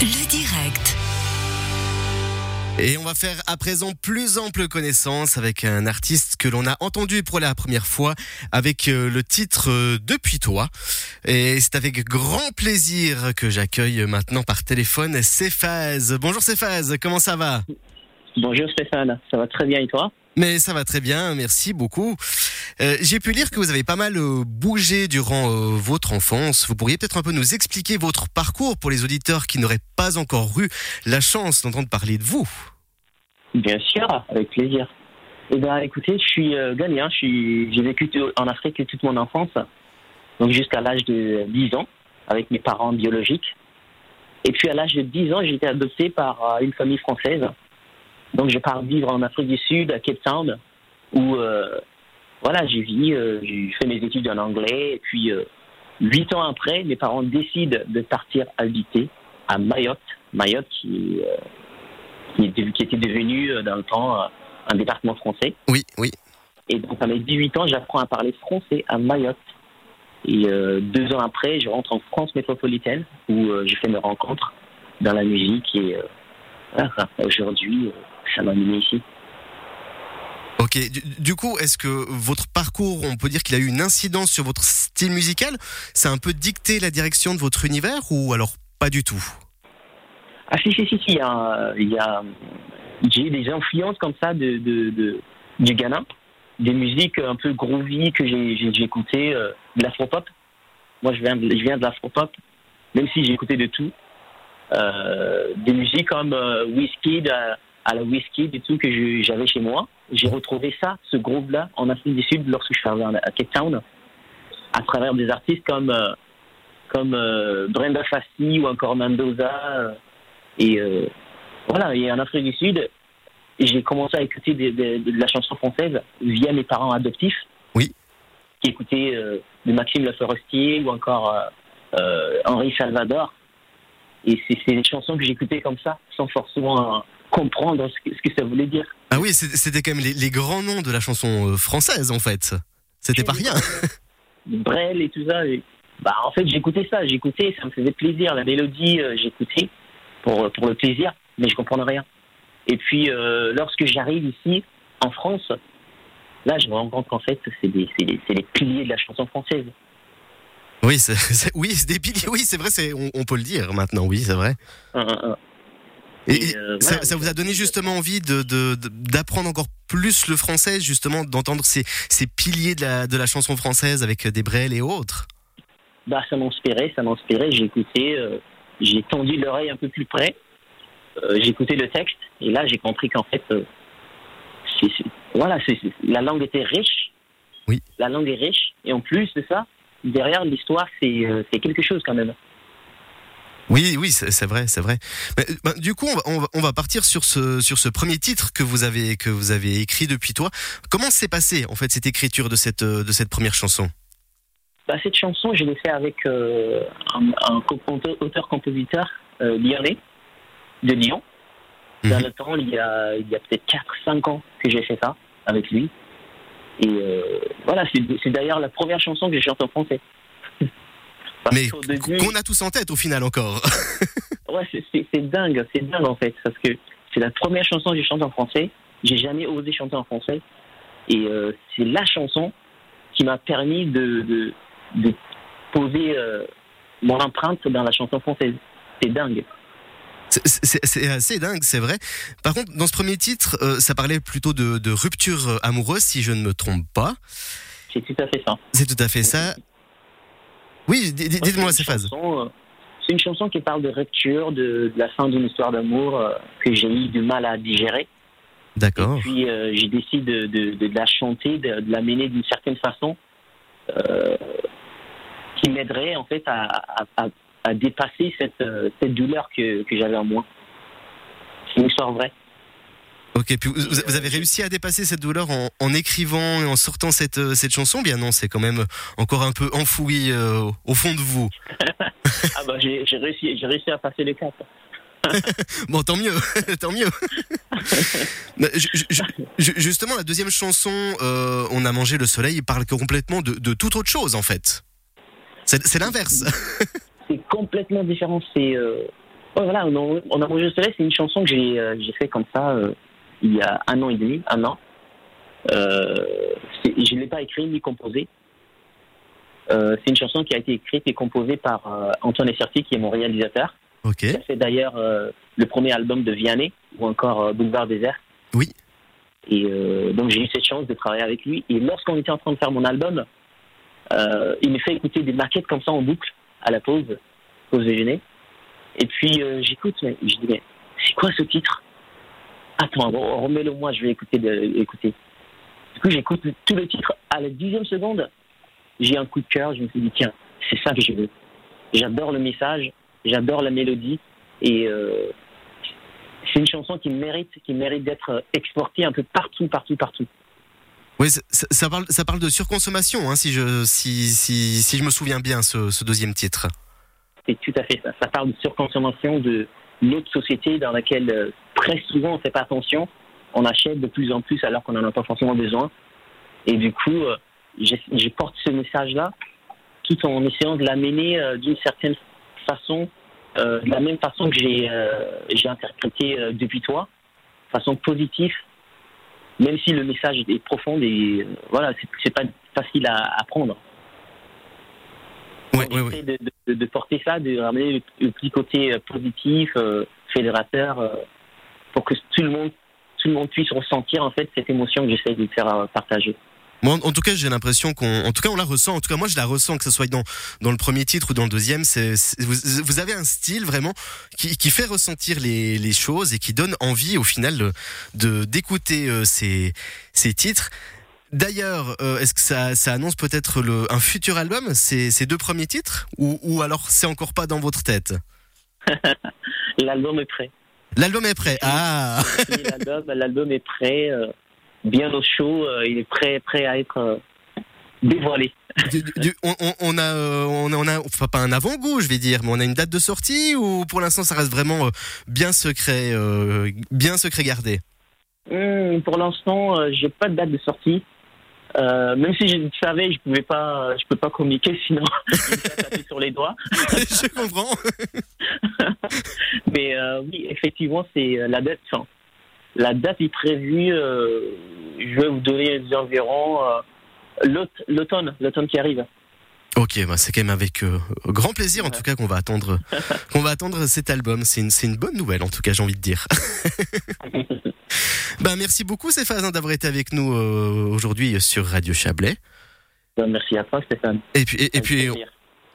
Le direct. Et on va faire à présent plus ample connaissance avec un artiste que l'on a entendu pour la première fois avec euh, le titre euh, Depuis toi. Et c'est avec grand plaisir que j'accueille maintenant par téléphone Céphase. Bonjour Céphase, comment ça va? Bonjour Stéphane, ça va très bien et toi? Mais ça va très bien, merci beaucoup. Euh, J'ai pu lire que vous avez pas mal euh, bougé durant euh, votre enfance. Vous pourriez peut-être un peu nous expliquer votre parcours pour les auditeurs qui n'auraient pas encore eu la chance d'entendre parler de vous. Bien sûr, avec plaisir. Eh bien écoutez, je suis ghanéen, j'ai vécu en Afrique toute mon enfance, donc jusqu'à l'âge de 10 ans, avec mes parents biologiques. Et puis à l'âge de 10 ans, j'ai été adopté par une famille française. Donc je pars vivre en Afrique du Sud, à Cape Town, où euh, voilà, j'ai vécu, euh, j'ai fait mes études en anglais, et puis euh, huit ans après, mes parents décident de partir habiter à Mayotte, Mayotte qui, euh, qui, qui était devenu euh, dans le temps un département français. Oui, oui. Et donc à mes 18 ans, j'apprends à parler français à Mayotte. Et euh, deux ans après, je rentre en France métropolitaine où euh, je fais mes rencontres dans la musique et euh, voilà, aujourd'hui, euh, ça m'a mené ici. Ok, du, du coup, est-ce que votre parcours, on peut dire qu'il a eu une incidence sur votre style musical Ça a un peu dicté la direction de votre univers ou alors pas du tout? Ah si, si, si, si, il y a, il y a- j'ai eu des influences comme ça de, de, de- du Ghana, des musiques un peu groovy que j'ai écoutées, euh, de l'afropop. Moi, je viens de, je viens de l'afropop, même si j'ai écouté de tout. Euh, des musiques comme euh, Wizkid, à, la Wizkid et tout que j'avais chez moi. J'ai retrouvé ça, ce groove-là, en Afrique du Sud lorsque je suis arrivé à Cape Town, à travers des artistes comme, euh, comme euh, Brenda Fassi ou encore Mendoza. euh, et euh, voilà, et en Afrique du Sud, j'ai commencé à écouter de, de- de la chanson française via mes parents adoptifs. Oui. Qui écoutaient de Maxime Le Forestier ou encore Henri Salvador. Et c'est des chansons que j'écoutais comme ça, sans forcément comprendre ce que, ce que ça voulait dire. Ah oui, c'était quand même les, les grands noms de la chanson euh, française en fait. C'était pas rien. Brel et tout ça. et- bah, en fait, j'écoutais ça, j'écoutais, ça me faisait plaisir. La mélodie, euh, j'écoutais pour, pour le plaisir, mais je comprenais rien. Et puis, euh, lorsque j'arrive ici, en France, là, je me rends compte qu'en fait, c'est des, c'est des, c'est les piliers de la chanson française. Oui, c'est oui, c'est des piliers. Oui, c'est vrai, c'est on, on peut le dire maintenant. Oui, c'est vrai. Et, euh, ça, voilà, ça vous a donné justement envie de d'apprendre encore plus le français, justement, d'entendre ces, ces piliers de la, de la chanson française avec des Brel et autres? Bah, ça m'inspirait, ça m'inspirait. J'écoutais, euh, j'ai tendu l'oreille un peu plus près. Euh, j'écoutais le texte et là, j'ai compris qu'en fait, euh, voilà, la langue était riche. Oui. La langue est riche et en plus de ça, derrière l'histoire, c'est c'est quelque chose quand même. Oui, oui, c'est vrai, c'est vrai. Mais, euh, ben, du coup, on va, on partir sur ce sur ce premier titre que vous avez que vous avez écrit depuis toi. Comment s'est passé en fait cette écriture de cette euh, de cette première chanson? Bah, cette chanson, je l'ai fait avec euh, un, un compo- auteur-compositeur euh, lyonnais de Lyon. Dans Mhm. le temps, il y a, il y a peut-être 4-5 ans que j'ai fait ça avec lui. Et euh, voilà, c'est d'ailleurs la première chanson que je chante en français. Parce Mais qu'on a tous en tête au final encore. ouais, c'est- dingue, c'est dingue en fait, parce que c'est la première chanson que je chante en français. J'ai jamais osé chanter en français. Et euh, c'est la chanson qui m'a permis de, de, de poser euh, mon empreinte dans la chanson française. C'est dingue. C'est- assez dingue, c'est vrai. Par contre, dans ce premier titre, euh, ça parlait plutôt de, de rupture amoureuse, si je ne me trompe pas. C'est tout à fait ça. C'est tout à fait ça. Oui, dites-moi ces phases. euh, C'est une chanson qui parle de rupture, de, de la fin d'une histoire d'amour euh, que j'ai eu du mal à digérer. D'accord. Et puis euh, j'ai décidé de, de, de la chanter, de, la mener d'une certaine façon euh, qui m'aiderait en fait à, à, à, à dépasser cette, cette douleur que, que j'avais en moi. C'est une histoire vraie. Ok, puis vous, avez réussi à dépasser cette douleur en, en écrivant et en sortant cette, euh, cette chanson Bien non, c'est quand même encore un peu enfoui euh, au fond de vous. Ah bah j'ai réussi, réussi à passer le cap. Bon, tant mieux, tant mieux. Justement, la deuxième chanson, euh, On a mangé le soleil, il parle complètement de, de toute autre chose en fait. C'est l'inverse. c'est complètement différent. C'est euh, ouais, voilà, on a, on a mangé au soleil, c'est une chanson que j'ai euh, fait comme ça il y a un an et demi, un an. Euh, c'est- je ne l'ai pas écrit ni composé. Euh, c'est une chanson qui a été écrite et composée par euh, Antoine Esserti, qui est mon réalisateur. Ok. fait d'ailleurs le premier album de Vianney ou encore Boulevard Désert. Oui. Et euh, donc j'ai eu cette chance de travailler avec lui. Et lorsqu'on était en train de faire mon album, euh, il me fait écouter des maquettes comme ça en boucle à la pause, pause déjeuner. Et puis euh, j'écoute, mais je dis mais c'est quoi ce titre? Attends, remets-le moi, je vais écouter. De, écouter. Du coup j'écoute tout le titre. À la dixième seconde, j'ai un coup de cœur. Je me suis dit tiens, c'est ça que je veux. J'adore le message, j'adore la mélodie et euh, c'est une chanson qui mérite, qui mérite d'être exportée un peu partout, partout, partout. Oui, ça, ça- ça parle, ça parle de surconsommation, hein, si je, si, si, si je me souviens bien, ce, ce deuxième titre. C'est tout à fait ça. Ça parle de surconsommation de notre société dans laquelle euh, très souvent on ne fait pas attention. On achète de plus en plus alors qu'on n'en a pas forcément besoin. Et du coup, euh, je porte ce message-là tout en essayant de l'amener euh, d'une certaine façon, euh, de la même façon que j'ai j'ai interprété depuis toi, façon positive, même si le message est profond et voilà, c'est- c'est pas facile à, à prendre. Ouais, ouais, ouais. de, de- de porter ça, de ramener le, le petit côté positif, fédérateur, pour que tout le monde, tout le monde puisse ressentir en fait cette émotion que j'essaie de faire euh, partager. Moi, en, tout cas, j'ai l'impression qu'on, en tout cas, on la ressent. En tout cas, moi, je la ressens, que ce soit dans dans le premier titre ou dans le deuxième. C'est, vous, vous avez un style vraiment qui, qui fait ressentir les, les choses et qui donne envie, au final, de, d'écouter euh, ces ces titres. D'ailleurs, euh, est-ce que ça, ça annonce peut-être le, un futur album, ces, ces deux premiers titres, ou, ou alors c'est encore pas dans votre tête? L'album est prêt. L'album est prêt. Ah, L'album, l'album est prêt, euh, bien au chaud, euh, il est prêt, prêt à être euh, dévoilé. Du- du- on, a, on a, on a, enfin pas un avant-goût, je vais dire, mais on a une date de sortie ou pour l'instant ça reste vraiment bien secret, bien secret gardé? Hum, pour l'instant, j'ai pas de date de sortie. Euh, même si je le savais, je pouvais pas, je peux pas communiquer, sinon je me sur les doigts. je comprends. Mais euh, oui, effectivement, c'est euh, la date. enfin, la date est prévue. euh, je vais vous donner euh, l'aute- l'automne, l'automne qui arrive. Ok, bah c'est quand même avec grand plaisir en tout cas qu'on va attendre, qu'on va attendre cet album. C'est une, bonne nouvelle en tout cas, j'ai envie de dire. ben merci beaucoup Stéphane d'avoir été avec nous aujourd'hui sur Radio Chablais. Ben, Merci à toi, Stéphane. Et puis, et, et puis.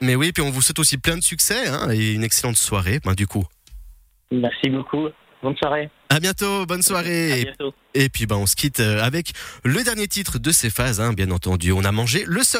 Mais oui, puis on vous souhaite aussi plein de succès hein, et une excellente soirée. Ben du coup, Merci beaucoup. Bonne soirée. à bientôt, bonne soirée. Et bientôt. Et puis ben on se quitte euh, avec le dernier titre de ces phases, hein, bien entendu. On a mangé le sol.